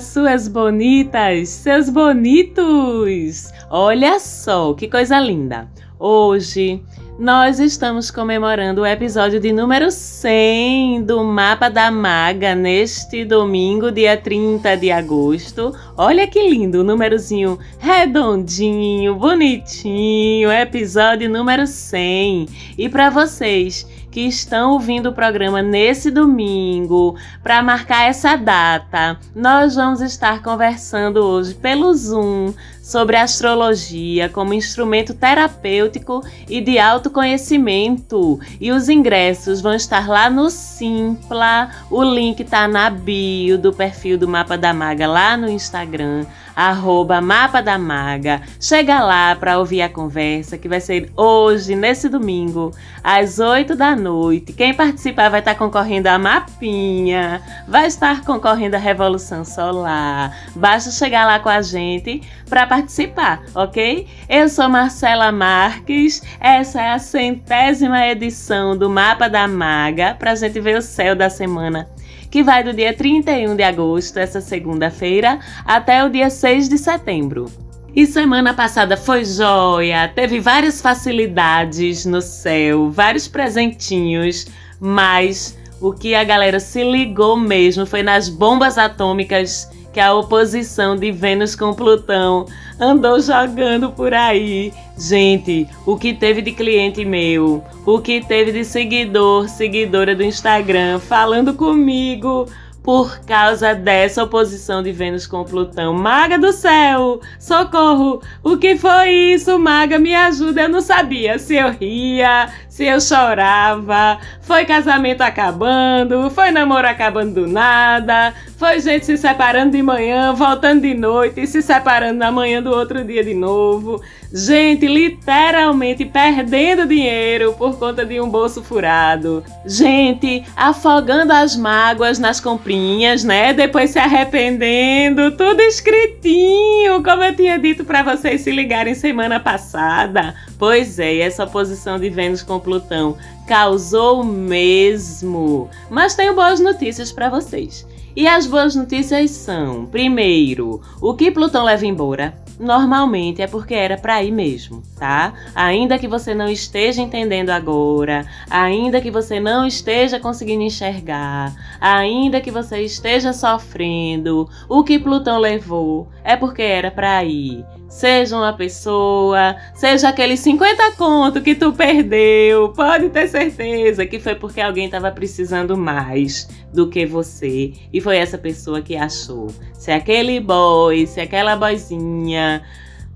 Suas bonitas, seus bonitos! Olha só que coisa linda! Hoje nós estamos comemorando o episódio de número 100 do Mapa da Maga neste domingo, dia 30 de agosto. Olha que lindo, o númerozinho redondinho, bonitinho, episódio número 100. E para vocês que estão ouvindo o programa nesse domingo, para marcar essa data, nós vamos estar conversando hoje pelo Zoom sobre astrologia como instrumento terapêutico e de autoconhecimento. E os ingressos vão estar lá no Simpla. O link está na bio do perfil do Mapa da Maga lá no Instagram arroba Mapa da Maga. Chega lá para ouvir a conversa que vai ser hoje, nesse domingo, às 8 da noite. Quem participar vai estar concorrendo a Mapinha, vai estar concorrendo a Revolução Solar. Basta chegar lá com a gente para participar, ok? Eu sou Marcela Marques, essa é a centésima edição do Mapa da Maga, para a gente ver o céu da semana que vai do dia 31 de agosto, essa segunda-feira, até o dia 6 de setembro. E semana passada foi joia, teve várias facilidades no céu, vários presentinhos, mas o que a galera se ligou mesmo foi nas bombas atômicas que a oposição de Vênus com Plutão andou jogando por aí. Gente, o que teve de cliente meu, o que teve de seguidor, seguidora do Instagram falando comigo por causa dessa oposição de Vênus com Plutão. Maga do céu! Socorro! O que foi isso, Maga? Me ajuda! Eu não sabia se eu ria, se eu chorava. Foi casamento acabando, foi namoro acabando do nada, foi gente se separando de manhã, voltando de noite e se separando na manhã do outro dia de novo. Gente literalmente perdendo dinheiro por conta de um bolso furado. Gente afogando as mágoas nas comprinhas, né? Depois se arrependendo, tudo escritinho, como eu tinha dito para vocês se ligarem semana passada. Pois é, essa oposição de Vênus com Plutão causou mesmo. Mas tenho boas notícias para vocês. E as boas notícias são: primeiro, o que Plutão leva embora normalmente é porque era para ir mesmo, tá? Ainda que você não esteja entendendo agora, ainda que você não esteja conseguindo enxergar, ainda que você esteja sofrendo, o que Plutão levou é porque era para ir. Seja uma pessoa, seja aquele 50 conto que tu perdeu, pode ter certeza que foi porque alguém estava precisando mais do que você e foi essa pessoa que achou. Se aquele boy, se aquela boizinha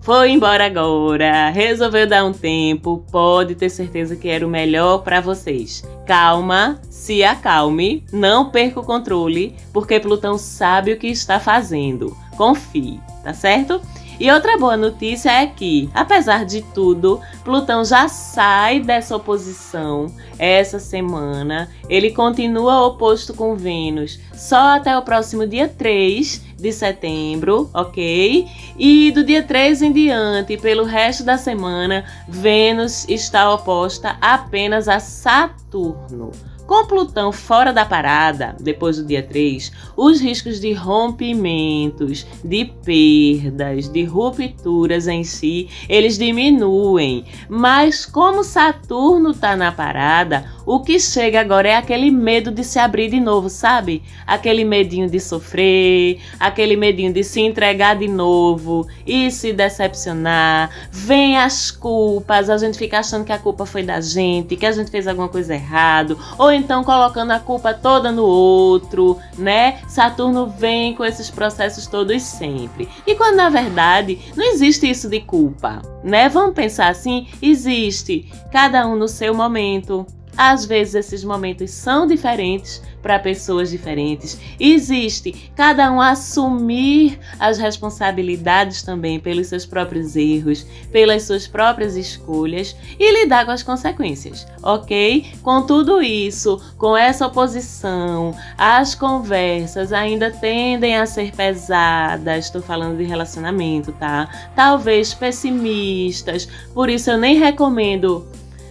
foi embora agora, resolveu dar um tempo, pode ter certeza que era o melhor para vocês. Calma, se acalme, não perca o controle, porque Plutão sabe o que está fazendo. Confie, tá certo? E outra boa notícia é que, apesar de tudo, Plutão já sai dessa oposição essa semana. Ele continua oposto com Vênus só até o próximo dia 3 de setembro, ok? E do dia 3 em diante, pelo resto da semana, Vênus está oposta apenas a Saturno. Com Plutão fora da parada, depois do dia 3, os riscos de rompimentos, de perdas, de rupturas em si, eles diminuem. Mas como Saturno está na parada, o que chega agora é aquele medo de se abrir de novo, sabe? Aquele medinho de sofrer, aquele medinho de se entregar de novo e se decepcionar. Vem as culpas, a gente fica achando que a culpa foi da gente, que a gente fez alguma coisa errado, ou então colocando a culpa toda no outro, né? Saturno vem com esses processos todos sempre. E quando na verdade não existe isso de culpa, né? Vamos pensar assim, existe, cada um no seu momento. Às vezes esses momentos são diferentes para pessoas diferentes. Existe cada um assumir as responsabilidades também pelos seus próprios erros, pelas suas próprias escolhas e lidar com as consequências, ok? Com tudo isso, com essa oposição, as conversas ainda tendem a ser pesadas. Estou falando de relacionamento, tá? Talvez pessimistas, por isso eu nem recomendo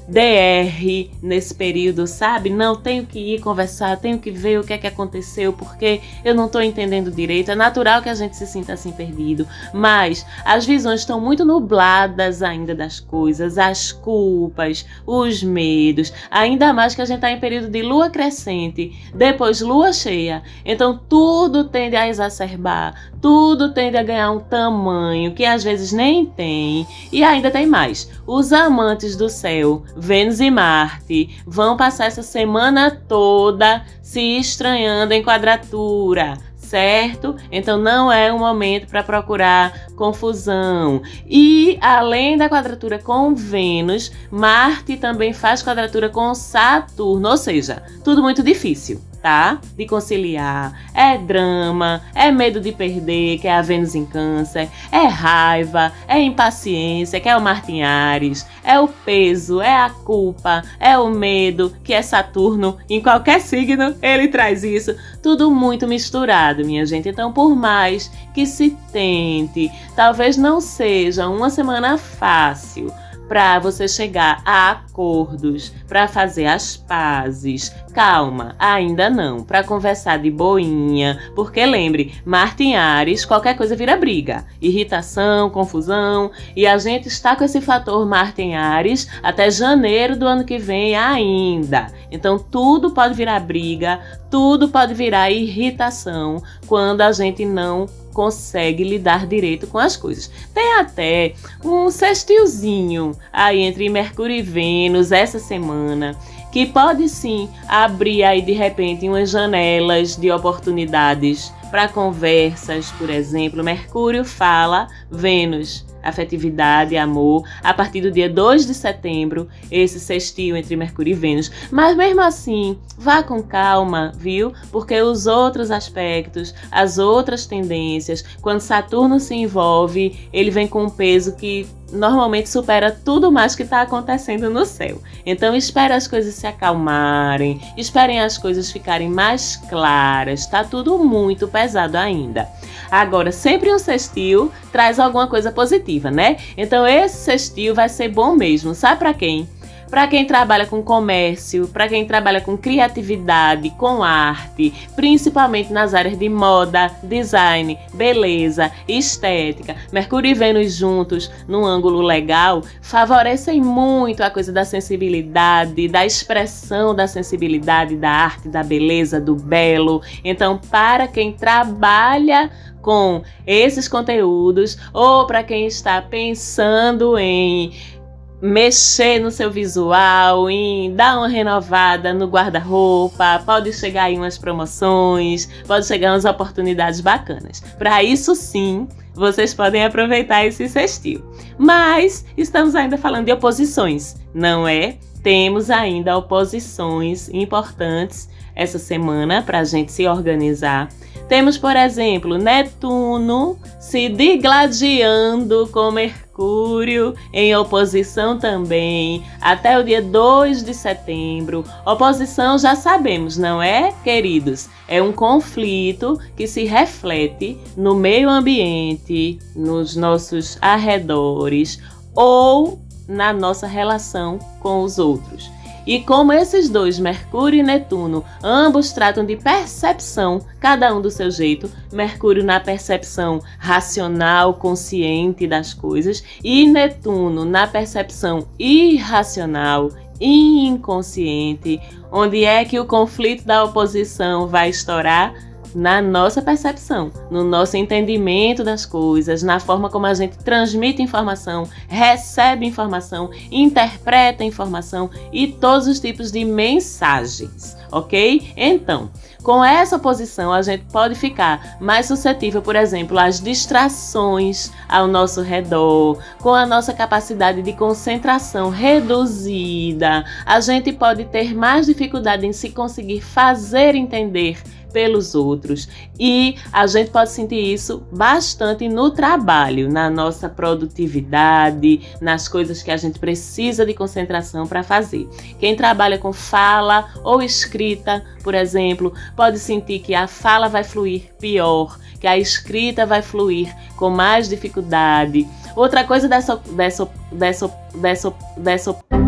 DR nesse período, sabe? Não tenho que ir conversar, tenho que ver o que é que aconteceu, porque eu não estou entendendo direito. É natural que a gente se sinta assim perdido, mas as visões estão muito nubladas ainda das coisas, as culpas, os medos, ainda mais que a gente está em período de lua crescente, depois lua cheia. Então tudo tende a exacerbar, tudo tende a ganhar um tamanho que às vezes nem tem. E ainda tem mais. Os amantes do céu Vênus e Marte vão passar essa semana toda se estranhando em quadratura, certo? Então não é um momento para procurar confusão. E além da quadratura com Vênus, Marte também faz quadratura com Saturno, ou seja, tudo muito difícil tá? De conciliar. É drama, é medo de perder, que é a Vênus em Câncer, é raiva, é impaciência, que é o Martin Ares, é o peso, é a culpa, é o medo, que é Saturno. Em qualquer signo ele traz isso. Tudo muito misturado, minha gente. Então, por mais que se tente, talvez não seja uma semana fácil para você chegar a acordos, para fazer as pazes. Calma, ainda não, para conversar de boinha, porque lembre, Marte em Ares, qualquer coisa vira briga, irritação, confusão, e a gente está com esse fator Marte em Ares até janeiro do ano que vem ainda. Então tudo pode virar briga, tudo pode virar irritação quando a gente não consegue lidar direito com as coisas. Tem até um sextilzinho aí entre Mercúrio e Vênus essa semana que pode sim abrir aí de repente umas janelas de oportunidades para conversas, por exemplo. Mercúrio fala, Vênus afetividade, amor, a partir do dia 2 de setembro, esse sextil entre Mercúrio e Vênus. Mas mesmo assim, vá com calma, viu? Porque os outros aspectos, as outras tendências, quando Saturno se envolve, ele vem com um peso que normalmente supera tudo mais que está acontecendo no céu. Então espere as coisas se acalmarem, esperem as coisas ficarem mais claras. Está tudo muito pesado ainda. Agora, sempre um sextil traz alguma coisa positiva, né? Então esse sextil vai ser bom mesmo. Sabe para quem? Para quem trabalha com comércio, para quem trabalha com criatividade, com arte, principalmente nas áreas de moda, design, beleza, estética. Mercúrio e Vênus juntos, num ângulo legal, favorecem muito a coisa da sensibilidade, da expressão da sensibilidade, da arte, da beleza, do belo. Então, para quem trabalha com esses conteúdos ou para quem está pensando em mexer no seu visual, em dar uma renovada no guarda-roupa, pode chegar aí umas promoções, pode chegar umas oportunidades bacanas. Para isso sim, vocês podem aproveitar esse sextil. Mas estamos ainda falando de oposições, não é? Temos ainda oposições importantes essa semana para a gente se organizar. Temos, por exemplo, Netuno se digladiando com Mercúrio em oposição também até o dia 2 de setembro. Oposição já sabemos, não é, queridos? É um conflito que se reflete no meio ambiente, nos nossos arredores ou na nossa relação com os outros. E como esses dois, Mercúrio e Netuno, ambos tratam de percepção, cada um do seu jeito, Mercúrio na percepção racional, consciente das coisas, e Netuno na percepção irracional, inconsciente, onde é que o conflito da oposição vai estourar? Na nossa percepção, no nosso entendimento das coisas, na forma como a gente transmite informação, recebe informação, interpreta informação e todos os tipos de mensagens, ok? Então, com essa posição, a gente pode ficar mais suscetível, por exemplo, às distrações ao nosso redor, com a nossa capacidade de concentração reduzida. A gente pode ter mais dificuldade em se conseguir fazer entender pelos outros. E a gente pode sentir isso bastante no trabalho, na nossa produtividade, nas coisas que a gente precisa de concentração para fazer. Quem trabalha com fala ou escrita, por exemplo, pode sentir que a fala vai fluir pior, que a escrita vai fluir com mais dificuldade. Outra coisa dessa dessa dessa dessa dessa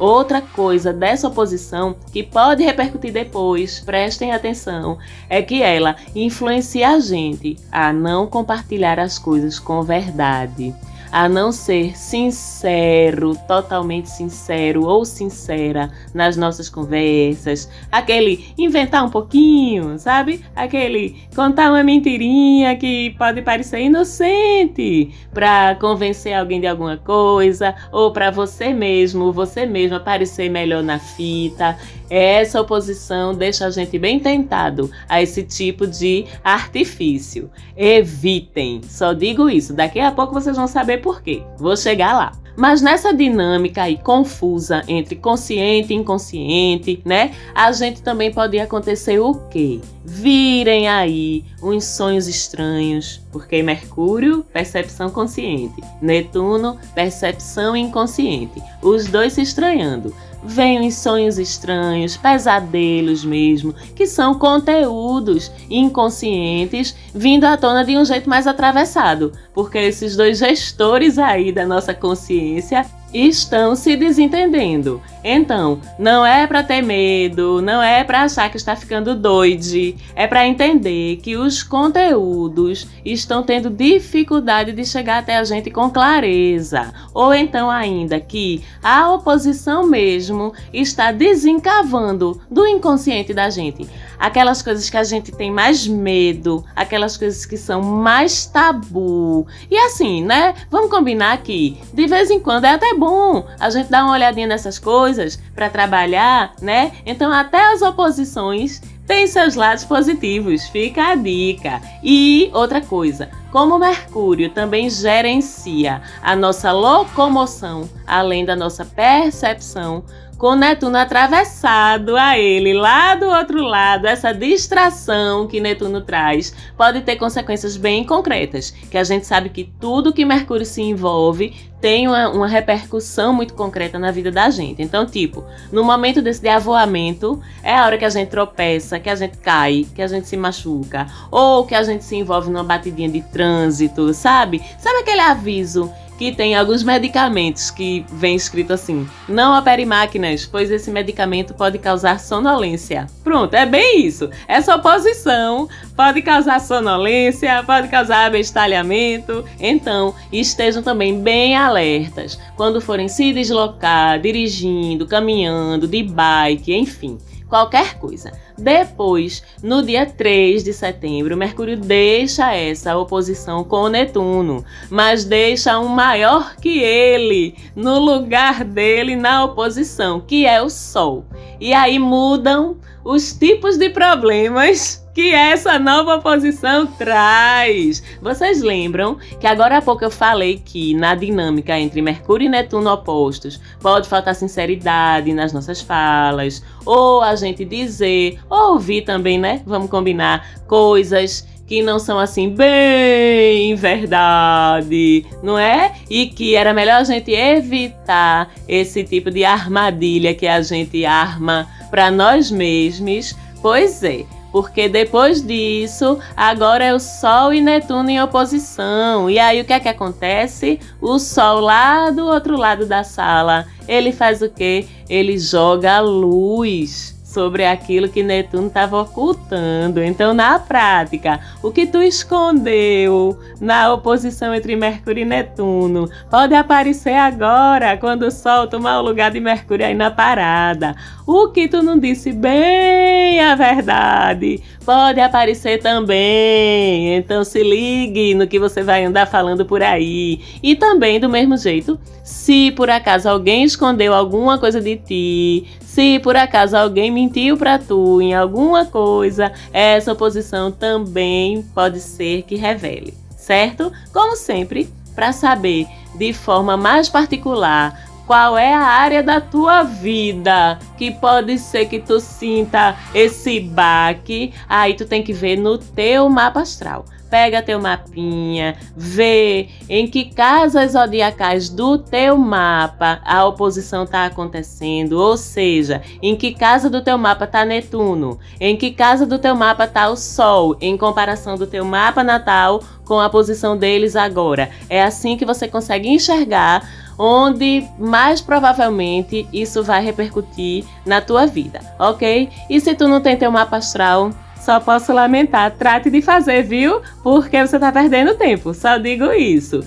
Outra coisa dessa oposição que pode repercutir depois, prestem atenção, é que ela influencia a gente a não compartilhar as coisas com verdade a não ser sincero, totalmente sincero ou sincera nas nossas conversas, aquele inventar um pouquinho, sabe? Aquele contar uma mentirinha que pode parecer inocente para convencer alguém de alguma coisa ou para você mesmo, você mesmo aparecer melhor na fita. Essa oposição deixa a gente bem tentado a esse tipo de artifício. Evitem, só digo isso. Daqui a pouco vocês vão saber por quê. Vou chegar lá. Mas nessa dinâmica aí confusa entre consciente e inconsciente, né? A gente também pode acontecer o quê? Virem aí uns sonhos estranhos, porque Mercúrio, percepção consciente, Netuno, percepção inconsciente, os dois se estranhando venham em sonhos estranhos, pesadelos mesmo, que são conteúdos inconscientes vindo à tona de um jeito mais atravessado, porque esses dois gestores aí da nossa consciência estão se desentendendo. Então, não é para ter medo, não é para achar que está ficando doide, é para entender que os conteúdos estão tendo dificuldade de chegar até a gente com clareza, ou então ainda que a oposição mesmo está desencavando do inconsciente da gente aquelas coisas que a gente tem mais medo, aquelas coisas que são mais tabu. E assim, né? Vamos combinar que de vez em quando é até bom a gente dar uma olhadinha nessas coisas para trabalhar, né? Então até as oposições têm seus lados positivos, fica a dica. E outra coisa, como Mercúrio também gerencia a nossa locomoção, além da nossa percepção, com Netuno atravessado a ele lá do outro lado, essa distração que Netuno traz pode ter consequências bem concretas, que a gente sabe que tudo que Mercúrio se envolve tem uma, uma, repercussão muito concreta na vida da gente. Então, tipo, no momento desse de avoamento, é a hora que a gente tropeça, que a gente cai, que a gente se machuca, ou que a gente se envolve numa batidinha de trânsito, sabe? Sabe aquele aviso que tem alguns medicamentos que vem escrito assim: não opere máquinas, pois esse medicamento pode causar sonolência. Pronto, é bem isso. Essa oposição pode causar sonolência, pode causar abestalhamento. Então, estejam também bem alertas quando forem se deslocar, dirigindo, caminhando, de bike, enfim qualquer coisa. Depois, no dia 3 de setembro, Mercúrio deixa essa oposição com Netuno, mas deixa um maior que ele no lugar dele na oposição, que é o Sol. E aí mudam os tipos de problemas que essa nova posição traz. Vocês lembram que agora há pouco eu falei que na dinâmica entre Mercúrio e Netuno opostos pode faltar sinceridade nas nossas falas, ou a gente dizer, ouvir também, né? Vamos combinar coisas que não são assim bem verdade, não é? E que era melhor a gente evitar esse tipo de armadilha que a gente arma para nós mesmos. Pois é, porque depois disso, agora é o Sol e Netuno em oposição. E aí o que é que acontece? O Sol lá do outro lado da sala, ele faz o quê? Ele joga luz sobre aquilo que Netuno estava ocultando. Então, na prática, o que tu escondeu na oposição entre Mercúrio e Netuno pode aparecer agora, quando o Sol tomar o lugar de Mercúrio aí na parada. O que tu não disse bem a verdade pode aparecer também. Então, se ligue no que você vai andar falando por aí. E também, do mesmo jeito, se por acaso alguém escondeu alguma coisa de ti, se por acaso alguém mentiu para tu em alguma coisa, essa oposição também pode ser que revele, certo? Como sempre, para saber de forma mais particular qual é a área da tua vida que pode ser que tu sinta esse baque, aí tu tem que ver no teu mapa astral pega teu mapinha, vê em que casas zodiacais do teu mapa a oposição está acontecendo, ou seja, em que casa do teu mapa está Netuno, em que casa do teu mapa está o Sol, em comparação do teu mapa natal com a posição deles agora. É assim que você consegue enxergar onde mais provavelmente isso vai repercutir na tua vida, ok? E se tu não tem teu mapa astral, só posso lamentar. Trate de fazer, viu? Porque você tá perdendo tempo. Só digo isso.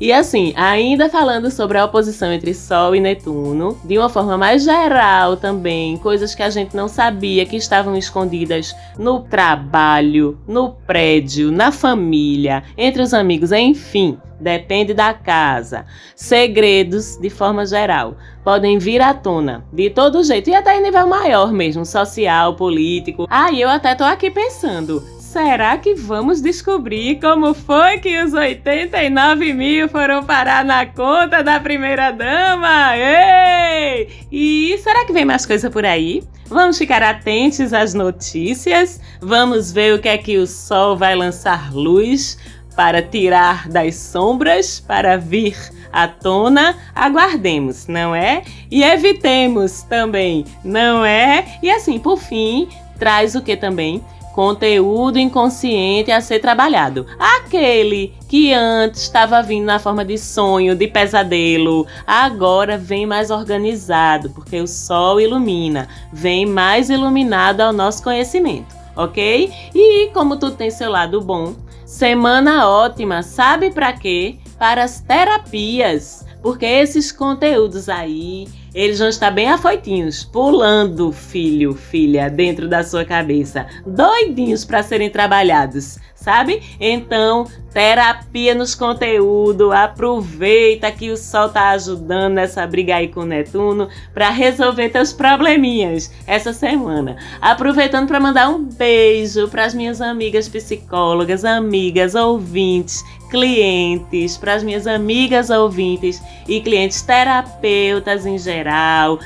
E assim, ainda falando sobre a oposição entre Sol e Netuno, de uma forma mais geral também, coisas que a gente não sabia que estavam escondidas no trabalho, no prédio, na família, entre os amigos, enfim, depende da casa. Segredos, de forma geral, podem vir à tona de todo jeito e até em nível maior mesmo, social, político. Ah, e eu até tô aqui pensando, Será que vamos descobrir como foi que os 89 mil foram parar na conta da primeira dama? Ei! E será que vem mais coisa por aí? Vamos ficar atentos às notícias? Vamos ver o que é que o sol vai lançar luz para tirar das sombras, para vir à tona? Aguardemos, não é? E evitemos também, não é? E assim, por fim, traz o que também? Conteúdo inconsciente a ser trabalhado. Aquele que antes estava vindo na forma de sonho, de pesadelo, agora vem mais organizado, porque o sol ilumina, vem mais iluminado ao nosso conhecimento, ok? E como tu tem seu lado bom, semana ótima, sabe para quê? Para as terapias, porque esses conteúdos aí eles vão estar bem afoitinhos, pulando, filho, filha, dentro da sua cabeça, doidinhos para serem trabalhados, sabe? Então, terapia nos conteúdos, aproveita que o sol tá ajudando nessa briga aí com o Netuno para resolver teus probleminhas essa semana. Aproveitando para mandar um beijo para as minhas amigas psicólogas, amigas, ouvintes clientes, para as minhas amigas ouvintes e clientes terapeutas em geral,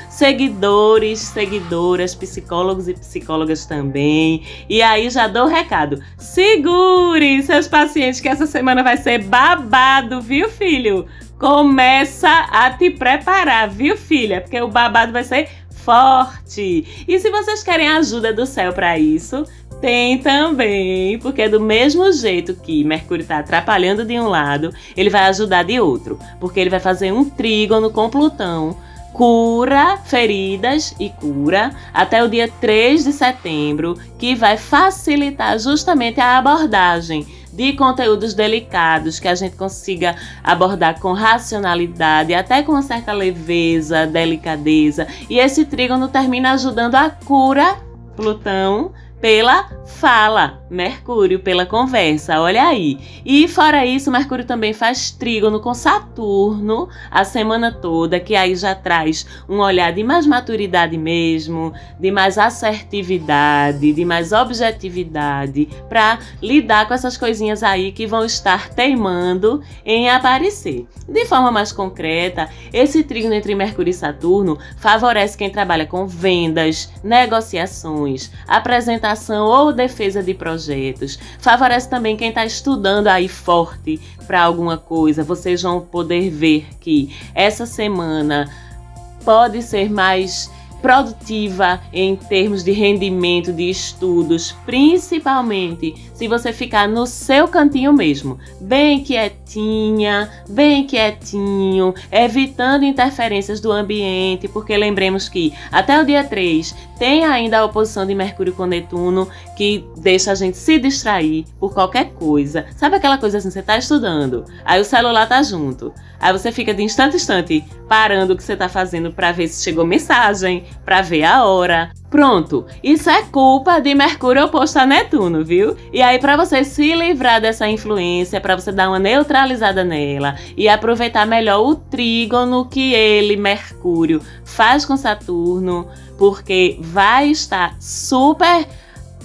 seguidores, seguidoras, psicólogos e psicólogas também. E aí já dou o recado: segure seus pacientes que essa semana vai ser babado, viu, filho? Começa a te preparar, viu, filha? Porque o babado vai ser forte. E se vocês querem ajuda do céu para isso, tem também, porque do mesmo jeito que Mercúrio está atrapalhando de um lado, ele vai ajudar de outro, porque ele vai fazer um trígono com Plutão, cura feridas e cura até o dia 3 de setembro, que vai facilitar justamente a abordagem de conteúdos delicados que a gente consiga abordar com racionalidade, até com uma certa leveza, delicadeza. E esse trígono termina ajudando a cura Plutão pela fala, Mercúrio pela conversa, olha aí. E fora isso, Mercúrio também faz trígono com Saturno a semana toda, que aí já traz um olhar de mais maturidade mesmo, de mais assertividade, de mais objetividade para lidar com essas coisinhas aí que vão estar teimando em aparecer. De forma mais concreta, esse trígono entre Mercúrio e Saturno favorece quem trabalha com vendas, negociações, apresentação ou defesa de projetos. Favorece também quem está estudando aí forte para alguma coisa. Vocês vão poder ver que essa semana pode ser mais produtiva em termos de rendimento de estudos, principalmente se você ficar no seu cantinho mesmo, bem quietinha, bem quietinho, evitando interferências do ambiente, porque lembremos que até o dia 3 tem ainda a oposição de Mercúrio com Netuno que deixa a gente se distrair por qualquer coisa. Sabe aquela coisa assim, você tá estudando, aí o celular tá junto. Aí você fica de instante a instante parando o que você tá fazendo para ver se chegou mensagem, para ver a hora. Pronto, isso é culpa de Mercúrio oposto a Netuno, viu? E aí para você se livrar dessa influência, para você dar uma neutralizada nela e aproveitar melhor o trígono que ele, Mercúrio, faz com Saturno, porque vai estar super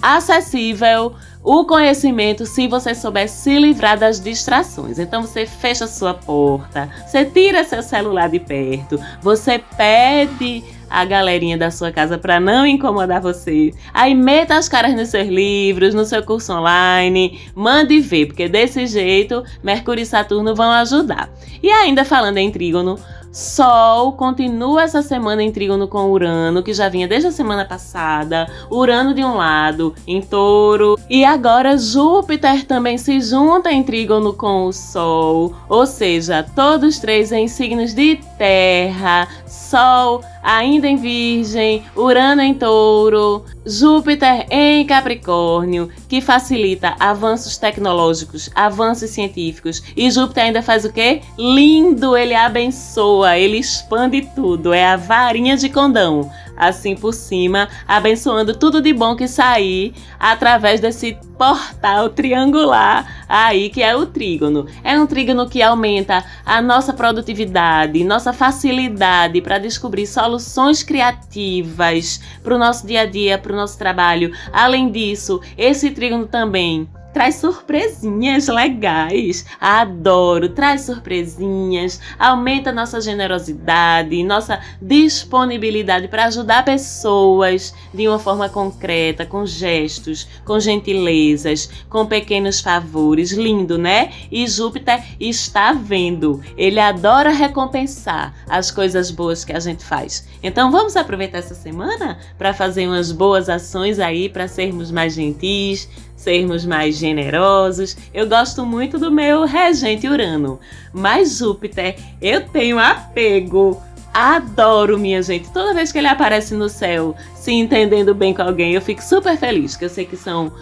acessível o conhecimento se você souber se livrar das distrações. Então você fecha sua porta, você tira seu celular de perto, você pede a galerinha da sua casa para não incomodar você. Aí meta as caras nos seus livros, no seu curso online, mande ver, porque desse jeito Mercúrio e Saturno vão ajudar. E ainda falando em trígono, Sol continua essa semana em trígono com Urano, que já vinha desde a semana passada. Urano de um lado, em touro. E agora Júpiter também se junta em trígono com o Sol. Ou seja, todos três em signos de terra. Sol ainda em Virgem, Urano em Touro, Júpiter em Capricórnio, que facilita avanços tecnológicos, avanços científicos. E Júpiter ainda faz o quê? Lindo, ele abençoa, ele expande tudo, é a varinha de condão assim por cima, abençoando tudo de bom que sair através desse portal triangular aí que é o trígono. É um trígono que aumenta a nossa produtividade, nossa facilidade para descobrir soluções criativas para o nosso dia a dia, para o nosso trabalho. Além disso, esse trígono também traz surpresinhas legais. Adoro, traz surpresinhas, aumenta nossa generosidade, nossa disponibilidade para ajudar pessoas de uma forma concreta, com gestos, com gentilezas, com pequenos favores. Lindo, né? E Júpiter está vendo. Ele adora recompensar as coisas boas que a gente faz. Então vamos aproveitar essa semana para fazer umas boas ações aí para sermos mais gentis, sermos mais generosos. Eu gosto muito do meu regente Urano, mas Júpiter eu tenho apego. Adoro, minha gente. Toda vez que ele aparece no céu, se entendendo bem com alguém, eu fico super feliz, que eu sei que são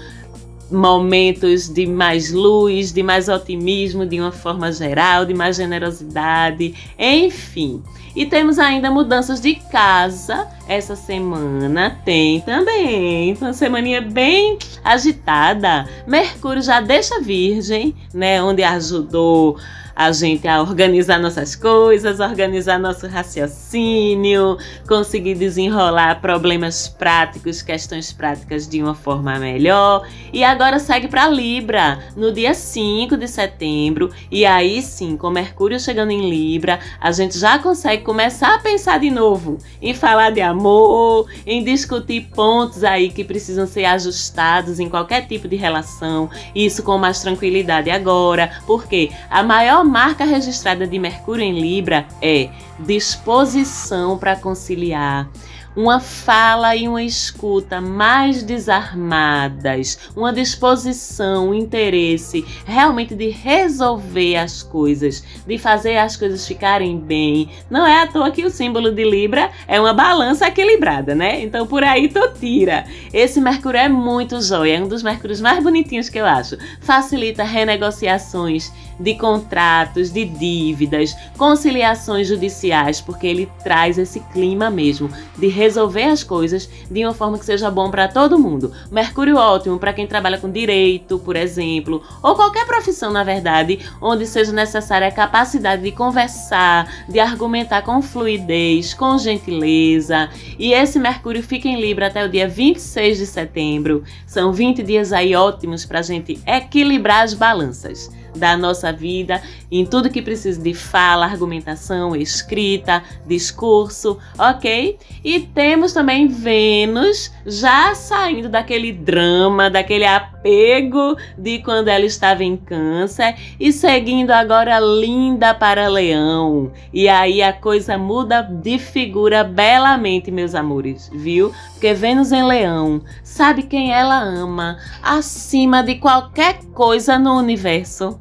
momentos de mais luz, de mais otimismo, de uma forma geral, de mais generosidade, enfim. E temos ainda mudanças de casa essa semana. Tem também uma semaninha bem agitada. Mercúrio já deixa virgem, né, onde ajudou a gente a organizar nossas coisas, organizar nosso raciocínio, conseguir desenrolar problemas práticos, questões práticas de uma forma melhor. E agora segue para Libra, no dia 5 de setembro. E aí sim, com Mercúrio chegando em Libra, a gente já consegue começar a pensar de novo em falar de amor, em discutir pontos aí que precisam ser ajustados em qualquer tipo de relação. Isso com mais tranquilidade agora, porque a maior marca registrada de Mercúrio em Libra é disposição para conciliar, uma fala e uma escuta mais desarmadas, uma disposição, um interesse realmente de resolver as coisas, de fazer as coisas ficarem bem. Não é à toa que o símbolo de Libra é uma balança equilibrada, né? Então por aí tu tira. Esse Mercúrio é muito jóia, é um dos Mercúrios mais bonitinhos que eu acho. Facilita renegociações de contratos, de dívidas, conciliações judiciais, porque ele traz esse clima mesmo de resolver as coisas de uma forma que seja bom para todo mundo. Mercúrio ótimo para quem trabalha com direito, por exemplo, ou qualquer profissão, na verdade, onde seja necessária a capacidade de conversar, de argumentar com fluidez, com gentileza. E esse Mercúrio fica em Libra até o dia 26 de setembro. São 20 dias aí ótimos para a gente equilibrar as balanças da nossa vida, em tudo que precisa de fala, argumentação, escrita, discurso, ok? E temos também Vênus já saindo daquele drama, daquele apego de quando ela estava em Câncer e seguindo agora linda para Leão. E aí a coisa muda de figura belamente, meus amores, viu? Porque Vênus em Leão sabe quem ela ama acima de qualquer coisa no universo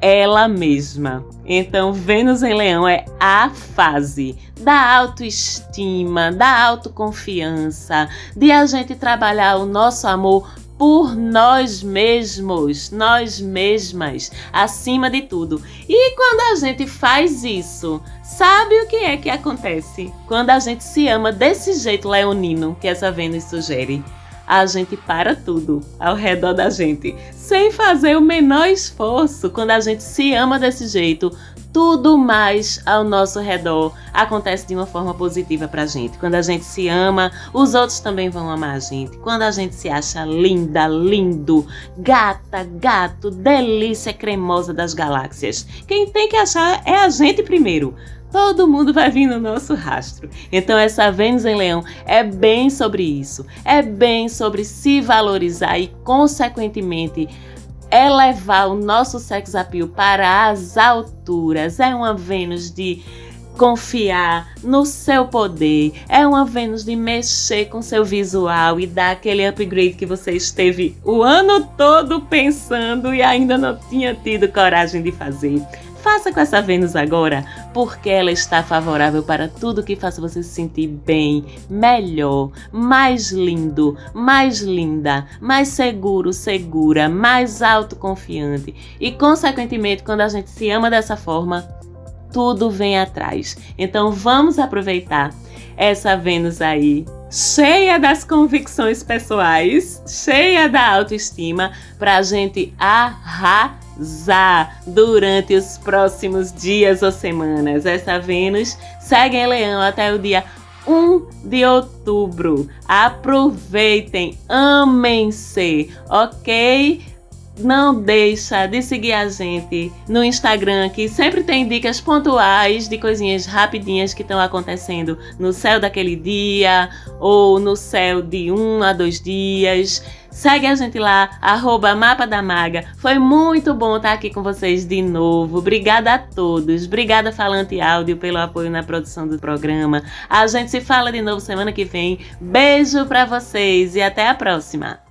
ela mesma. Então, Vênus em Leão é a fase da autoestima, da autoconfiança, de a gente trabalhar o nosso amor por nós mesmos, nós mesmas, acima de tudo. E quando a gente faz isso, sabe o que é que acontece? Quando a gente se ama desse jeito leonino que essa Vênus sugere a gente para tudo ao redor da gente, sem fazer o menor esforço. Quando a gente se ama desse jeito, tudo mais ao nosso redor acontece de uma forma positiva pra gente. Quando a gente se ama, os outros também vão amar a gente. Quando a gente se acha linda, lindo, gata, gato, delícia cremosa das galáxias, quem tem que achar é a gente primeiro todo mundo vai vir no nosso rastro. Então, essa Vênus em Leão é bem sobre isso. É bem sobre se valorizar e, consequentemente, elevar o nosso sex appeal para as alturas. É uma Vênus de confiar no seu poder. É uma Vênus de mexer com seu visual e dar aquele upgrade que você esteve o ano todo pensando e ainda não tinha tido coragem de fazer. Faça com essa Vênus agora, porque ela está favorável para tudo que faça você se sentir bem, melhor, mais lindo, mais linda, mais seguro, segura, mais autoconfiante. E, consequentemente, quando a gente se ama dessa forma, tudo vem atrás. Então vamos aproveitar essa Vênus aí, cheia das convicções pessoais, cheia da autoestima, para a gente arrasar durante os próximos dias ou semanas. Essa Vênus segue em Leão até o dia 1 de outubro. Aproveitem, amem-se, ok? não deixa de seguir a gente no Instagram, que sempre tem dicas pontuais de coisinhas rapidinhas que estão acontecendo no céu daquele dia ou no céu de um a dois dias. Segue a gente lá, arroba Mapa da Maga. Foi muito bom estar aqui com vocês de novo. Obrigada a todos. Obrigada, Falante Áudio, pelo apoio na produção do programa. A gente se fala de novo semana que vem. Beijo para vocês e até a próxima.